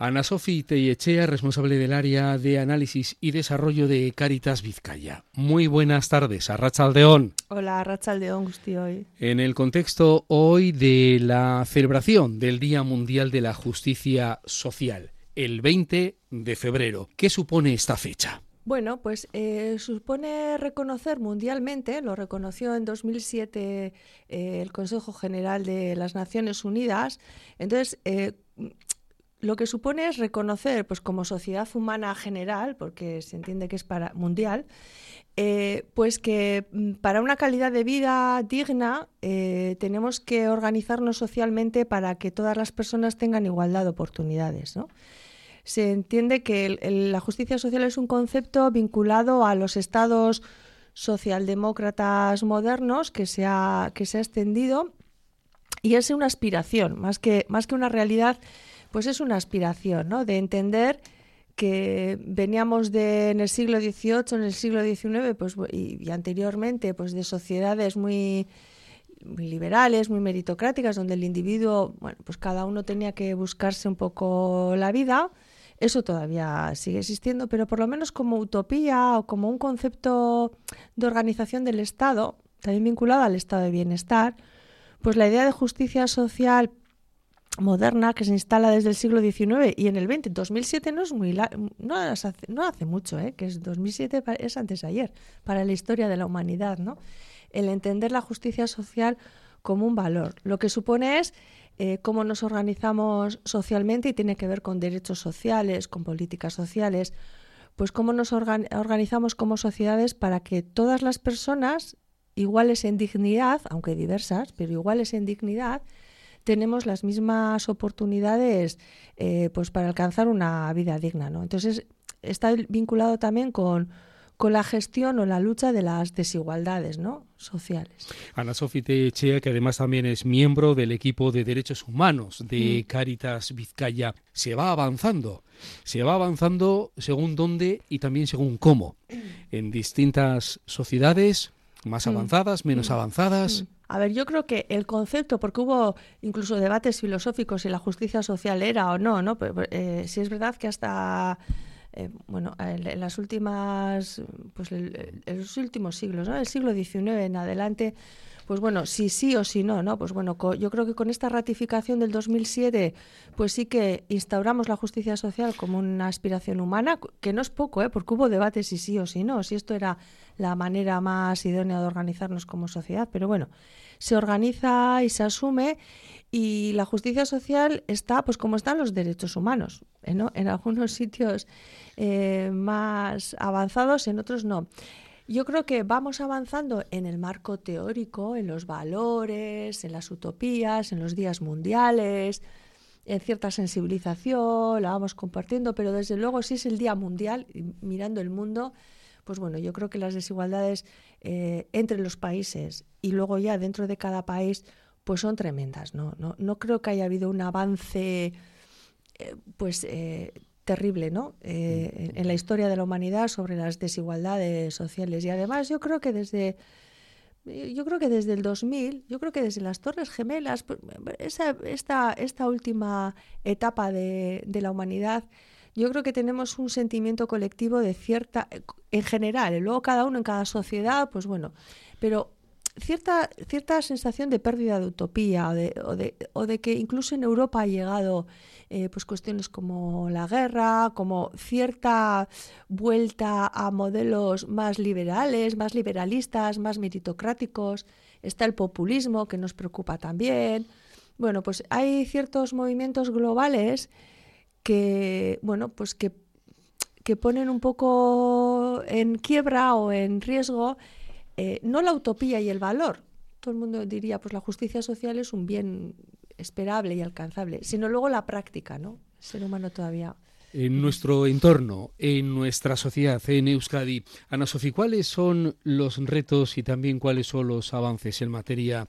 Ana Sofi Teyechea, responsable del área de análisis y desarrollo de Caritas Vizcaya. Muy buenas tardes, Arrachaldeón. Hola, Arrachaldeón, hoy. En el contexto hoy de la celebración del Día Mundial de la Justicia Social, el 20 de febrero. ¿Qué supone esta fecha? Bueno, pues eh, supone reconocer mundialmente, lo reconoció en 2007 eh, el Consejo General de las Naciones Unidas, entonces eh, lo que supone es reconocer, pues como sociedad humana general, porque se entiende que es para mundial, eh, pues que mm, para una calidad de vida digna eh, tenemos que organizarnos socialmente para que todas las personas tengan igualdad de oportunidades. Se entiende que la justicia social es un concepto vinculado a los estados socialdemócratas modernos que se ha, que se ha extendido y es una aspiración, más que, más que una realidad pues es una aspiración, ¿no? De entender que veníamos de en el siglo XVIII, en el siglo XIX, pues y, anteriormente, pues de sociedades muy muy liberales, muy meritocráticas, donde el individuo, bueno, pues cada uno tenía que buscarse un poco la vida. Eso todavía sigue existiendo, pero por lo menos como utopía o como un concepto de organización del Estado, también vinculado al estado de bienestar, pues la idea de justicia social moderna que se instala desde el siglo XIX y en el XX. 2007 no es muy no hace, no hace mucho, ¿eh? que es 2007 es antes de ayer para la historia de la humanidad, ¿no? El entender la justicia social como un valor. Lo que supone es eh, cómo nos organizamos socialmente y tiene que ver con derechos sociales, con políticas sociales, pues cómo nos organizamos como sociedades para que todas las personas iguales en dignidad, aunque diversas, pero iguales en dignidad, tenemos las mismas oportunidades eh, pues para alcanzar una vida digna. ¿no? Entonces, está vinculado también con, con la gestión o la lucha de las desigualdades ¿no? sociales. Ana Sofía Techea, que además también es miembro del equipo de derechos humanos de mm. Caritas Vizcaya, se va avanzando, se va avanzando según dónde y también según cómo, en distintas sociedades más mm. avanzadas, menos mm. avanzadas. A ver, yo creo que el concepto, porque hubo incluso debates filosóficos si la justicia social era o no, ¿no? Eh, si es verdad que hasta eh, bueno, en, las últimas, pues en los últimos siglos, ¿no? El siglo XIX en adelante, pues bueno, si sí o si no, ¿no? Pues bueno, yo creo que con esta ratificación del 2007, pues sí que instauramos la justicia social como una aspiración humana, que no es poco, ¿eh? Porque hubo debates si sí o si no, si esto era la manera más idónea de organizarnos como sociedad, pero bueno, se organiza y se asume y la justicia social está pues como están los derechos humanos, ¿eh? en algunos sitios eh, más avanzados, en otros no. Yo creo que vamos avanzando en el marco teórico, en los valores, en las utopías, en los días mundiales, en cierta sensibilización, la vamos compartiendo, pero desde luego si es el Día Mundial, mirando el mundo, pues bueno, yo creo que las desigualdades eh, entre los países y luego ya dentro de cada país, pues son tremendas. No, no, no creo que haya habido un avance, eh, pues eh, terrible, ¿no? en, en la historia de la humanidad sobre las desigualdades sociales. Y además yo creo que desde yo creo que desde el 2000, yo creo que desde las Torres Gemelas, pues, esa, esta, esta última etapa de, de la humanidad, yo creo que tenemos un sentimiento colectivo de cierta, en general, y luego cada uno en cada sociedad, pues bueno, pero cierta, cierta sensación de pérdida de utopía o de, o de, o de que incluso en Europa ha llegado eh, pues cuestiones como la guerra, como cierta vuelta a modelos más liberales, más liberalistas, más meritocráticos, está el populismo que nos preocupa también. Bueno, pues hay ciertos movimientos globales que, bueno, pues que, que ponen un poco en quiebra o en riesgo eh, no la utopía y el valor. Todo el mundo diría, pues la justicia social es un bien esperable y alcanzable, sino luego la práctica, ¿no? El ser humano todavía en nuestro entorno, en nuestra sociedad, en Euskadi. Ana Sofía, ¿cuáles son los retos y también cuáles son los avances en materia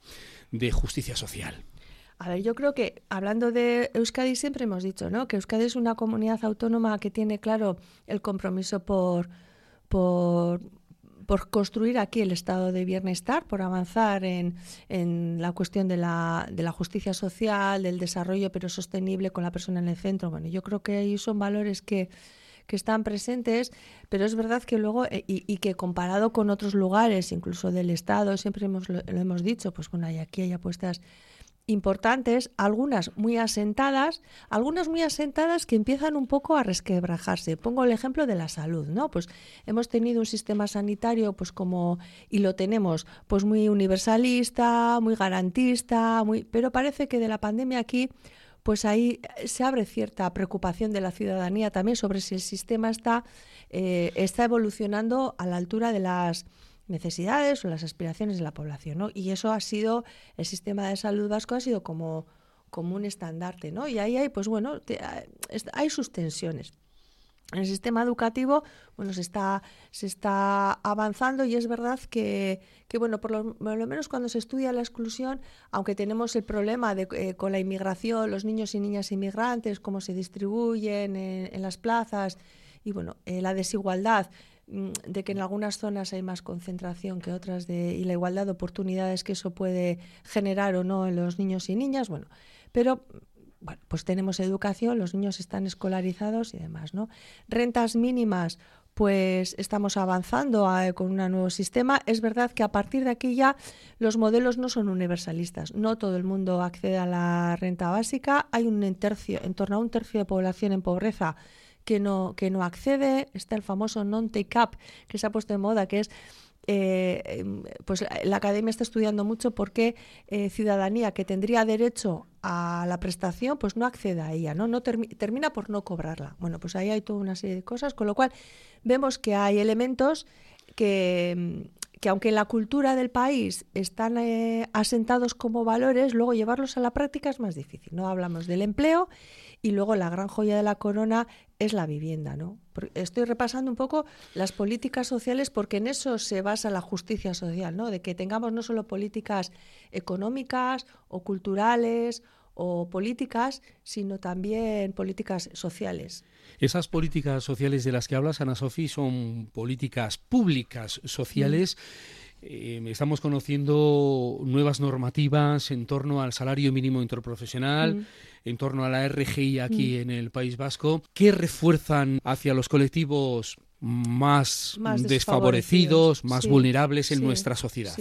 de justicia social? A ver, yo creo que hablando de Euskadi siempre hemos dicho, ¿no? Que Euskadi es una comunidad autónoma que tiene claro el compromiso por, por por construir aquí el estado de bienestar, por avanzar en, en la cuestión de la, de la, justicia social, del desarrollo pero sostenible con la persona en el centro. Bueno, yo creo que ahí son valores que, que están presentes, pero es verdad que luego, eh, y, que comparado con otros lugares, incluso del Estado, siempre hemos, lo, hemos dicho, pues bueno, hay aquí hay apuestas importantes, algunas muy asentadas, algunas muy asentadas que empiezan un poco a resquebrajarse. Pongo el ejemplo de la salud, ¿no? Pues hemos tenido un sistema sanitario, pues como, y lo tenemos, pues muy universalista, muy garantista, muy, pero parece que de la pandemia aquí pues ahí se abre cierta preocupación de la ciudadanía también sobre si el sistema está, eh, está evolucionando a la altura de las necesidades o las aspiraciones de la población, ¿no? Y eso ha sido, el sistema de salud vasco ha sido como, como un estandarte, ¿no? Y ahí hay, pues bueno, hay sus tensiones. En el sistema educativo, bueno, se está, se está avanzando y es verdad que, que bueno, por lo, menos cuando se estudia la exclusión, aunque tenemos el problema de, eh, con la inmigración, los niños y niñas inmigrantes, cómo se distribuyen en, las plazas y, bueno, eh, la desigualdad de que en algunas zonas hay más concentración que otras de, y la igualdad de oportunidades que eso puede generar o no en los niños y niñas, bueno, pero bueno, pues tenemos educación, los niños están escolarizados y demás, ¿no? Rentas mínimas, pues estamos avanzando con un nuevo sistema. Es verdad que a partir de aquí ya los modelos no son universalistas. No todo el mundo accede a la renta básica. Hay un tercio, en torno a un tercio de población en pobreza que no, que no accede. Está el famoso non-take-up que se ha puesto de moda, que es eh, em, pues la academia está estudiando mucho por qué eh, ciudadanía que tendría derecho a la prestación pues no accede a ella, ¿no? no termina por no cobrarla. Bueno, pues ahí hay toda una serie de cosas, con lo cual vemos que hay elementos que, em, que aunque en la cultura del país están eh, asentados como valores, luego llevarlos a la práctica es más difícil. No hablamos del empleo y luego la gran joya de la corona es la vivienda, ¿no? Estoy repasando un poco las políticas sociales porque en eso se basa la justicia social, ¿no? De que tengamos no solo políticas económicas o culturales o políticas, sino también políticas sociales. Esas políticas sociales de las que hablas, Ana Sofía, son políticas públicas sociales. Mm. Eh, estamos conociendo nuevas normativas en torno al salario mínimo interprofesional, mm. En torno a la RGI aquí mm. en el País Vasco, que refuerzan hacia los colectivos más, desfavorecidos, más vulnerables en nuestra sociedad.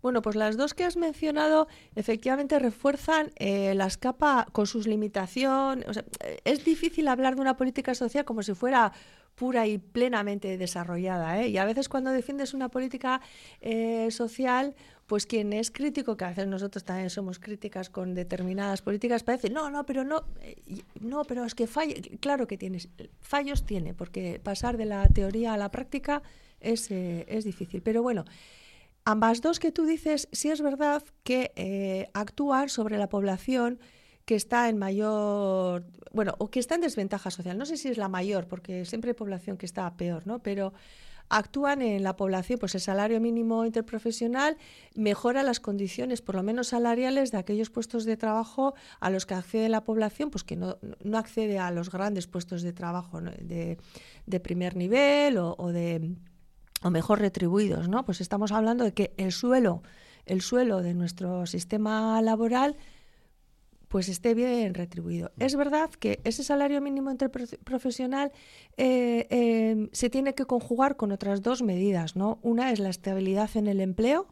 Bueno, pues las dos que has mencionado efectivamente refuerzan eh, la escapa con sus limitaciones. es difícil hablar de una política social como si fuera pura y plenamente desarrollada. ¿eh? Y a veces cuando defiendes una política eh, social, pues quien es crítico, que a veces nosotros también somos críticas con determinadas políticas, parece, no, no, pero no, eh, no, pero es que falla, claro que tienes, fallos tiene, porque pasar de la teoría a la práctica es, es difícil. Pero bueno, ambas dos que tú dices, sí es verdad que actúan sobre la población que está en mayor, bueno, o que está en desventaja social. No sé si es la mayor, porque siempre hay población que está peor, ¿no? Pero actúan en la población, pues el salario mínimo interprofesional mejora las condiciones, por lo menos salariales, de aquellos puestos de trabajo a los que accede la población, pues que no, no accede a los grandes puestos de trabajo de, de, primer nivel o, o, de o mejor retribuidos, ¿no? Pues estamos hablando de que el suelo, el suelo de nuestro sistema laboral pues esté bien retribuido. Es verdad que ese salario mínimo interprofesional eh, eh, se tiene que conjugar con otras dos medidas, ¿no? Una es la estabilidad en el empleo,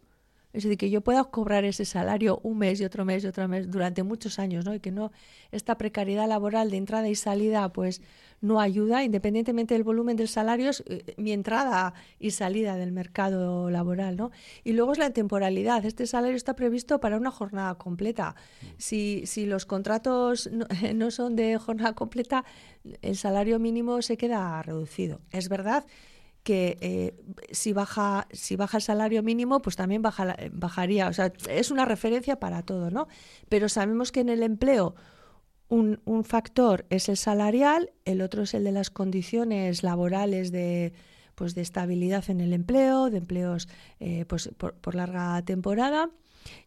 es decir, que yo pueda cobrar ese salario un mes y otro mes y otro mes durante muchos años, ¿no? Y que no esta precariedad laboral de entrada y salida, pues no ayuda, independientemente del volumen del salario, es eh, mi entrada y salida del mercado laboral. ¿no? Y luego es la temporalidad. Este salario está previsto para una jornada completa. Si, si los contratos no, son de jornada completa, el salario mínimo se queda reducido. Es verdad que eh, si baja si baja el salario mínimo pues también baja, bajaría o sea es una referencia para todo no pero sabemos que en el empleo un, factor es el salarial, el otro es el de las condiciones laborales de, pues de estabilidad en el empleo, de empleos eh, pues por, larga temporada,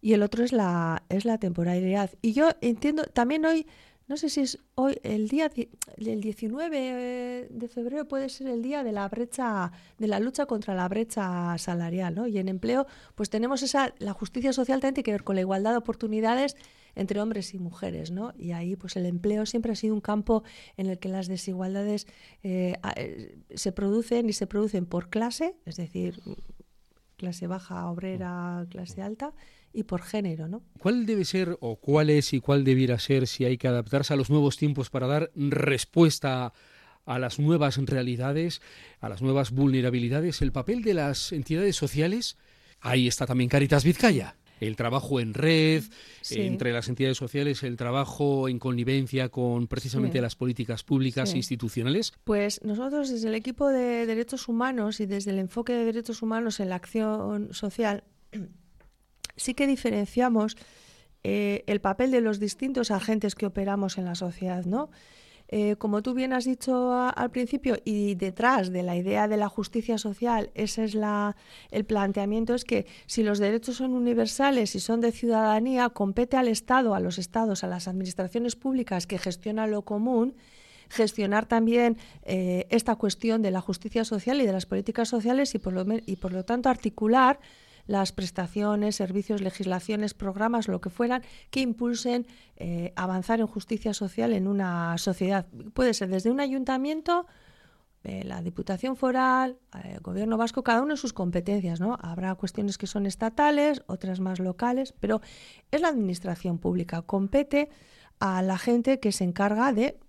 y el otro es la, es la temporalidad. Y yo entiendo, también hoy no sé si es hoy, el día del 19 de febrero puede ser el día de la brecha, de la lucha contra la brecha salarial, ¿no? Y en empleo, pues tenemos esa, la justicia social tiene que ver con la igualdad de oportunidades entre hombres y mujeres, ¿no? Y ahí, pues el empleo siempre ha sido un campo en el que las desigualdades eh, eh, se producen y se producen por clase, es decir, clase baja, obrera, clase alta, y por género, ¿no? ¿Cuál debe ser o cuál es y cuál debiera ser si hay que adaptarse a los nuevos tiempos para dar respuesta a las nuevas realidades, a las nuevas vulnerabilidades, el papel de las entidades sociales? Ahí está también Caritas Vizcaya el trabajo en red, entre las entidades sociales, el trabajo en connivencia con precisamente las políticas públicas e institucionales? Pues nosotros desde el equipo de derechos humanos y desde el enfoque de derechos humanos en la acción social, sí que diferenciamos eh, el papel de los distintos agentes que operamos en la sociedad, ¿no? Eh, como tú bien has dicho al principio, y detrás de la idea de la justicia social, ese es la, el planteamiento, es que si los derechos son universales y son de ciudadanía, compete al Estado, a los Estados, a las administraciones públicas que gestionan lo común, gestionar también eh, esta cuestión de la justicia social y de las políticas sociales y por lo, y por lo tanto articular las prestaciones, servicios, legislaciones, programas, lo que fueran, que impulsen eh, avanzar en justicia social en una sociedad. Puede ser desde un ayuntamiento, eh, la Diputación Foral, el Gobierno Vasco, cada uno en sus competencias, ¿no? Habrá cuestiones que son estatales, otras más locales, pero es la administración pública, compete a la gente que se encarga de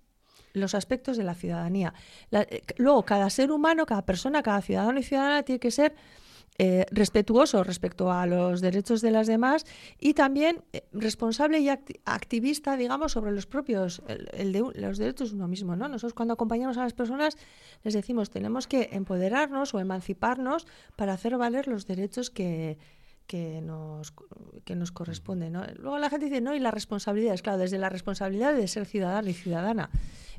los aspectos de la ciudadanía. Eh, luego, cada ser humano, cada persona, cada ciudadano y ciudadana tiene que ser eh, respetuoso respecto a los derechos de las demás y también eh, responsable y activista, digamos, sobre los propios, el, de los derechos de uno mismo. ¿no? Nosotros cuando acompañamos a las personas les decimos tenemos que empoderarnos o emanciparnos para hacer valer los derechos que, que nos, que nos corresponden. ¿no? Luego la gente dice, no, y la responsabilidad, es claro, desde la responsabilidad de ser ciudadano y ciudadana.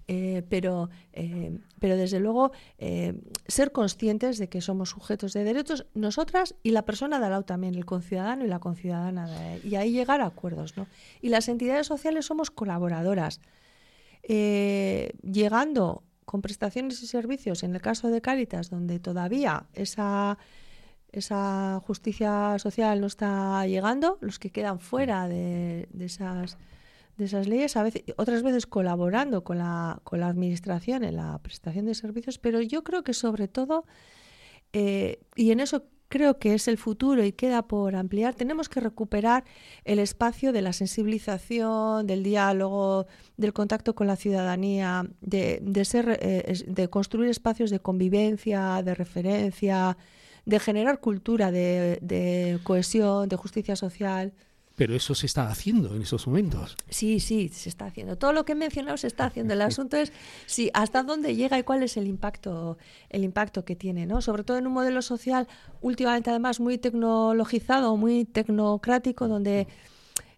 Eh, pero, eh, pero desde luego eh, ser conscientes de que somos sujetos de derechos, nosotras y la persona de al lado también, el conciudadano y la conciudadana, y ahí llegar a acuerdos. ¿no? Y las entidades sociales somos colaboradoras, llegando con prestaciones y servicios, en el caso de Cáritas, donde todavía esa esa justicia social no está llegando, los que quedan fuera de, de esas de esas leyes, a veces, otras veces colaborando con la, con la administración en la prestación de servicios, pero yo creo que sobre todo, eh, y en eso creo que es el futuro y queda por ampliar, tenemos que recuperar el espacio de la sensibilización, del diálogo, del contacto con la ciudadanía, de, de ser, eh, de construir espacios de convivencia, de referencia, de generar cultura de, de cohesión, de justicia social. Pero eso se está haciendo en esos momentos. Sí, sí, se está haciendo. Todo lo que he mencionado se está haciendo. El asunto es si hasta dónde llega y cuál es el impacto, el impacto que tiene, ¿no? Sobre todo en un modelo social últimamente además muy tecnologizado, muy tecnocrático, donde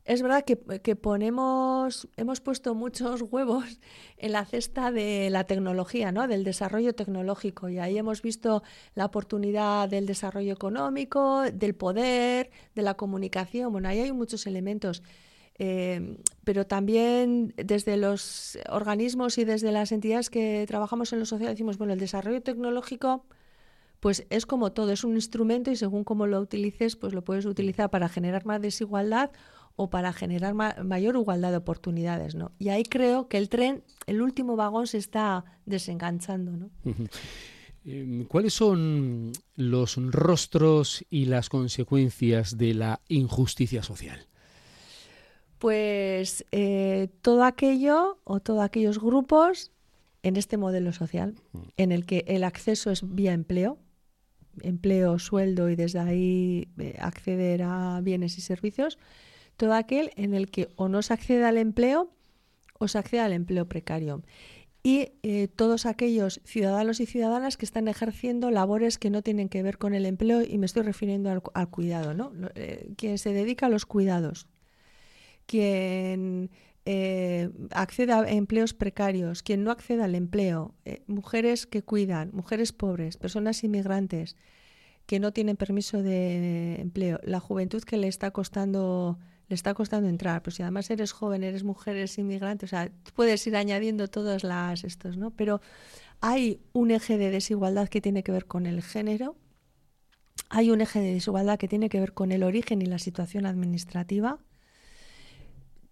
es verdad que, ponemos, hemos puesto muchos huevos en la cesta de la tecnología, ¿no? del desarrollo tecnológico. Y ahí hemos visto la oportunidad del desarrollo económico, del poder, de la comunicación. Bueno, ahí hay muchos elementos. Eh, pero también desde los organismos y desde las entidades que trabajamos en lo social decimos, bueno, el desarrollo tecnológico pues es como todo, es un instrumento y según cómo lo utilices, pues lo puedes utilizar para generar más desigualdad o para generar mayor igualdad de oportunidades. ¿no? Y ahí creo que el tren, el último vagón, se está desenganchando. ¿no? Em, ¿Cuáles son los rostros y las consecuencias de la injusticia social? Pues eh, todo aquello o todos aquellos grupos en este modelo social mm. en el que el acceso es vía empleo, empleo, sueldo y desde ahí eh, acceder a bienes y servicios, todo aquel en el que o no se accede al empleo o se accede al empleo precario. Y eh, todos aquellos ciudadanos y ciudadanas que están ejerciendo labores que no tienen que ver con el empleo, y me estoy refiriendo al, cuidado, ¿no? Eh, quien se dedica a los cuidados, quien eh, accede a empleos precarios, quien no accede al empleo, mujeres que cuidan, mujeres pobres, personas inmigrantes que no tienen permiso de empleo, la juventud que le está costando le está costando entrar. Pero si además eres joven, eres mujer, eres inmigrante, o sea, puedes ir añadiendo todas las estos, ¿no? Pero hay un eje de desigualdad que tiene que ver con el género, hay un eje de desigualdad que tiene que ver con el origen y la situación administrativa.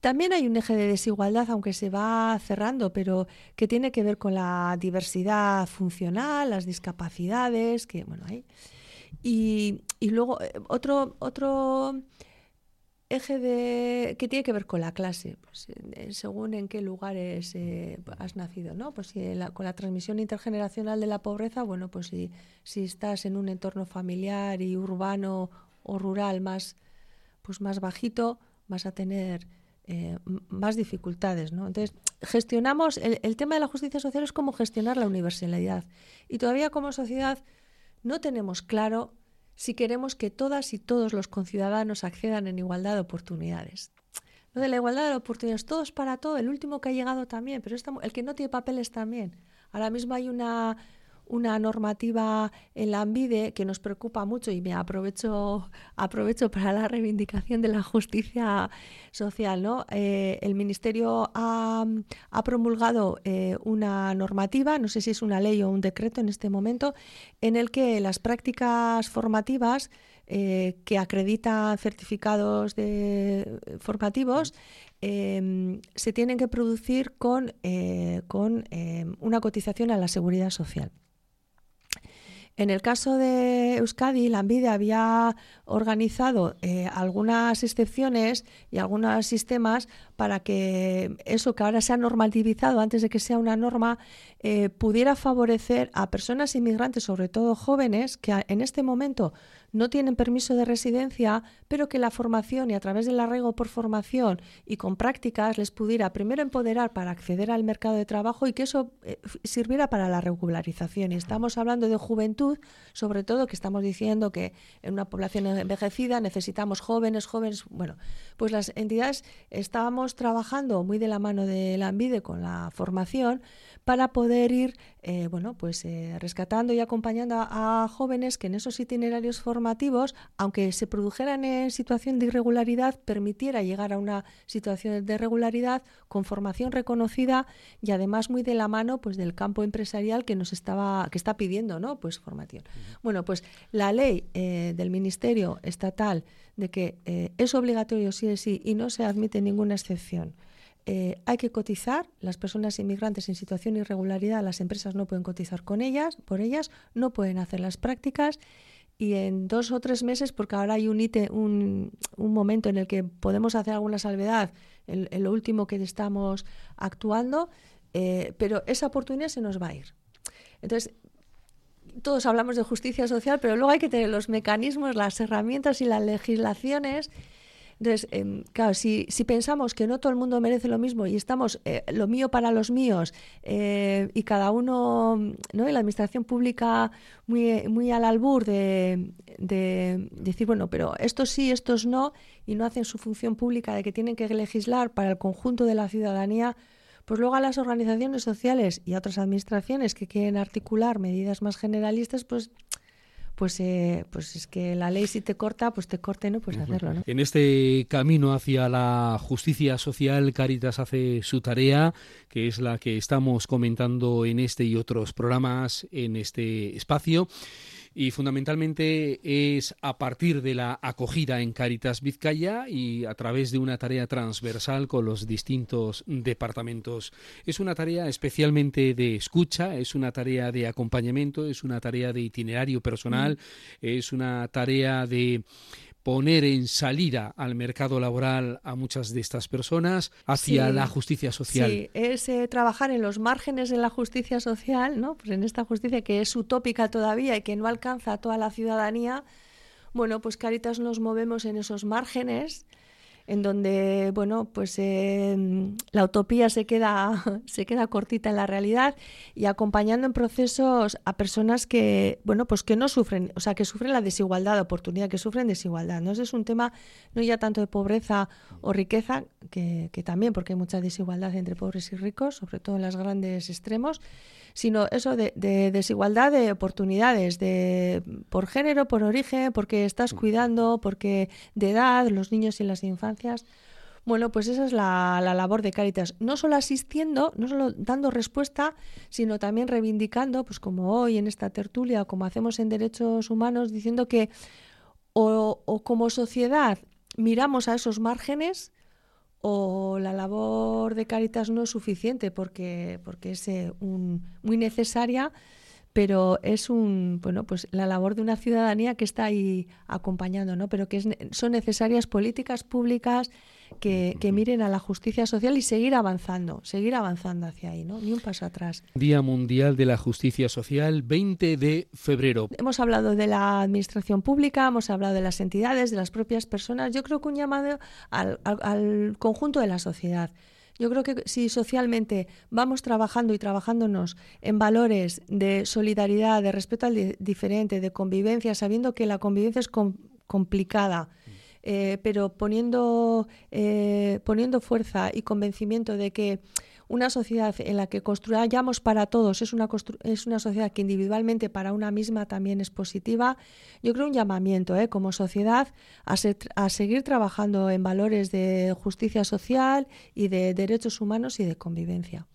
También hay un eje de desigualdad, aunque se va cerrando, pero que tiene que ver con la diversidad funcional, las discapacidades, que bueno, hay. Y, y luego eh, otro, otro eje de que tiene que ver con la clase, pues, según en qué lugares eh, has nacido, ¿no? Pues si con la transmisión intergeneracional de la pobreza, bueno, pues si, si estás en un entorno familiar y urbano o rural más, pues más bajito, vas a tener eh, más dificultades, ¿no? Entonces, gestionamos, el, el tema de la justicia social es cómo gestionar la universalidad. Y todavía como sociedad no tenemos claro si queremos que todas y todos los conciudadanos accedan en igualdad de oportunidades. Lo de la igualdad de oportunidades, todos para todo, el último que ha llegado también, pero el que no tiene papeles también. Ahora mismo hay una una normativa en la ANVIDE que nos preocupa mucho y me aprovecho, aprovecho para la reivindicación de la justicia social. ¿no? Eh, el Ministerio ha, promulgado eh, una normativa, no sé si es una ley o un decreto en este momento, en el que las prácticas formativas eh, que acreditan certificados de, formativos se tienen que producir con, con una cotización a la seguridad social. En el caso de Euskadi, la ANVIDE había organizado eh, algunas excepciones y algunos sistemas para que eso que ahora se ha normativizado antes de que sea una norma eh, pudiera favorecer a personas inmigrantes, sobre todo jóvenes, que en este momento no tienen permiso de residencia, pero que la formación y a través del arraigo por formación y con prácticas les pudiera primero empoderar para acceder al mercado de trabajo y que eso eh, sirviera para la regularización. Y estamos hablando de juventud, sobre todo que estamos diciendo que en una población envejecida necesitamos jóvenes, jóvenes. Bueno, pues las entidades estábamos trabajando muy de la mano de la ANVIDE con la formación para poder ir eh, bueno, pues, eh, rescatando y acompañando a, jóvenes que en esos itinerarios formativos, aunque se produjeran en situación de irregularidad, permitiera llegar a una situación de regularidad con formación reconocida y además muy de la mano pues, del campo empresarial que nos estaba, que está pidiendo ¿no? pues, formación. Bueno, pues la ley eh, del Ministerio Estatal de que es obligatorio sí o sí y no se admite ninguna excepción eh, hay que cotizar, las personas inmigrantes en situación de irregularidad, las empresas no pueden cotizar con ellas, por ellas, no pueden hacer las prácticas y en dos o tres meses, porque ahora hay un, un, un momento en el que podemos hacer alguna salvedad, en, lo último que estamos actuando, eh, pero esa oportunidad se nos va a ir. Entonces, todos hablamos de justicia social, pero luego hay que tener los mecanismos, las herramientas y las legislaciones entonces, em, claro, si, si, pensamos que no todo el mundo merece lo mismo y estamos eh, lo mío para los míos eh, y cada uno, ¿no? Y la administración pública muy, muy al albur de, de, decir, bueno, pero estos sí, estos no, y no hacen su función pública de que tienen que legislar para el conjunto de la ciudadanía, pues luego a las organizaciones sociales y a otras administraciones que quieren articular medidas más generalistas, pues pues, eh, pues es que la ley si te corta, pues te corte, ¿no? Pues hacerlo, ¿no? En este camino hacia la justicia social, Caritas hace su tarea, que es la que estamos comentando en este y otros programas en este espacio y fundamentalmente es a partir de la acogida en Caritas Vizcaya y a través de una tarea transversal con los distintos departamentos. Es una tarea especialmente de escucha, es una tarea de acompañamiento, es una tarea de itinerario personal, mm. es una tarea de poner en salida al mercado laboral a muchas de estas personas hacia la justicia social. Sí, es eh, trabajar en los márgenes de la justicia social, ¿no? Pues en esta justicia que es utópica todavía y que no alcanza a toda la ciudadanía. Bueno, pues Caritas nos movemos en esos márgenes en donde bueno pues em, la utopía se queda se queda cortita en la realidad y acompañando en procesos a personas que bueno pues que no sufren o sea que sufren la desigualdad de oportunidad que sufren desigualdad no Ese es un tema no ya tanto de pobreza o riqueza que, que también porque hay mucha desigualdad entre pobres y ricos sobre todo en los grandes extremos sino eso de, desigualdad de oportunidades, de por género, por origen, porque estás cuidando, porque de edad, los niños y las infancias Bueno, pues esa es la, labor de Cáritas, no solo asistiendo, no solo dando respuesta, sino también reivindicando, pues como hoy en esta tertulia, como hacemos en Derechos Humanos, diciendo que o, como sociedad miramos a esos márgenes o la labor de Cáritas no es suficiente porque, porque es eh, muy necesaria pero es un bueno pues la labor de una ciudadanía que está ahí acompañando no pero que son necesarias políticas públicas que, que, miren a la justicia social y seguir avanzando seguir avanzando hacia ahí no ni un paso atrás. Día Mundial de la Justicia Social 20 de febrero. Hemos hablado de la administración pública hemos hablado de las entidades de las propias personas. Yo creo que un llamado al, al conjunto de la sociedad yo creo que si socialmente vamos trabajando y trabajándonos en valores de solidaridad, de respeto al diferente, de convivencia, sabiendo que la convivencia es complicada, eh, pero poniendo, eh, poniendo fuerza y convencimiento de que una sociedad en la que construyamos para todos es una, es una sociedad que individualmente para una misma también es positiva. Yo creo un llamamiento ¿eh? como sociedad a, a seguir trabajando en valores de justicia social y de derechos humanos y de convivencia.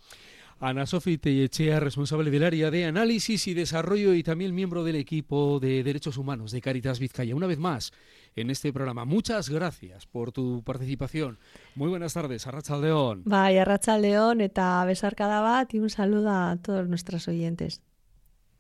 Ana Sofi Tellechea, responsable del área de análisis y desarrollo y también miembro del equipo de derechos humanos de Caritas Vizcaya. Una vez más, en este programa. Muchas gracias por tu participación. Muy buenas tardes, Arracha León. Vaya, Arracha León, eta besarkada bat y un saludo a todos nuestros oyentes.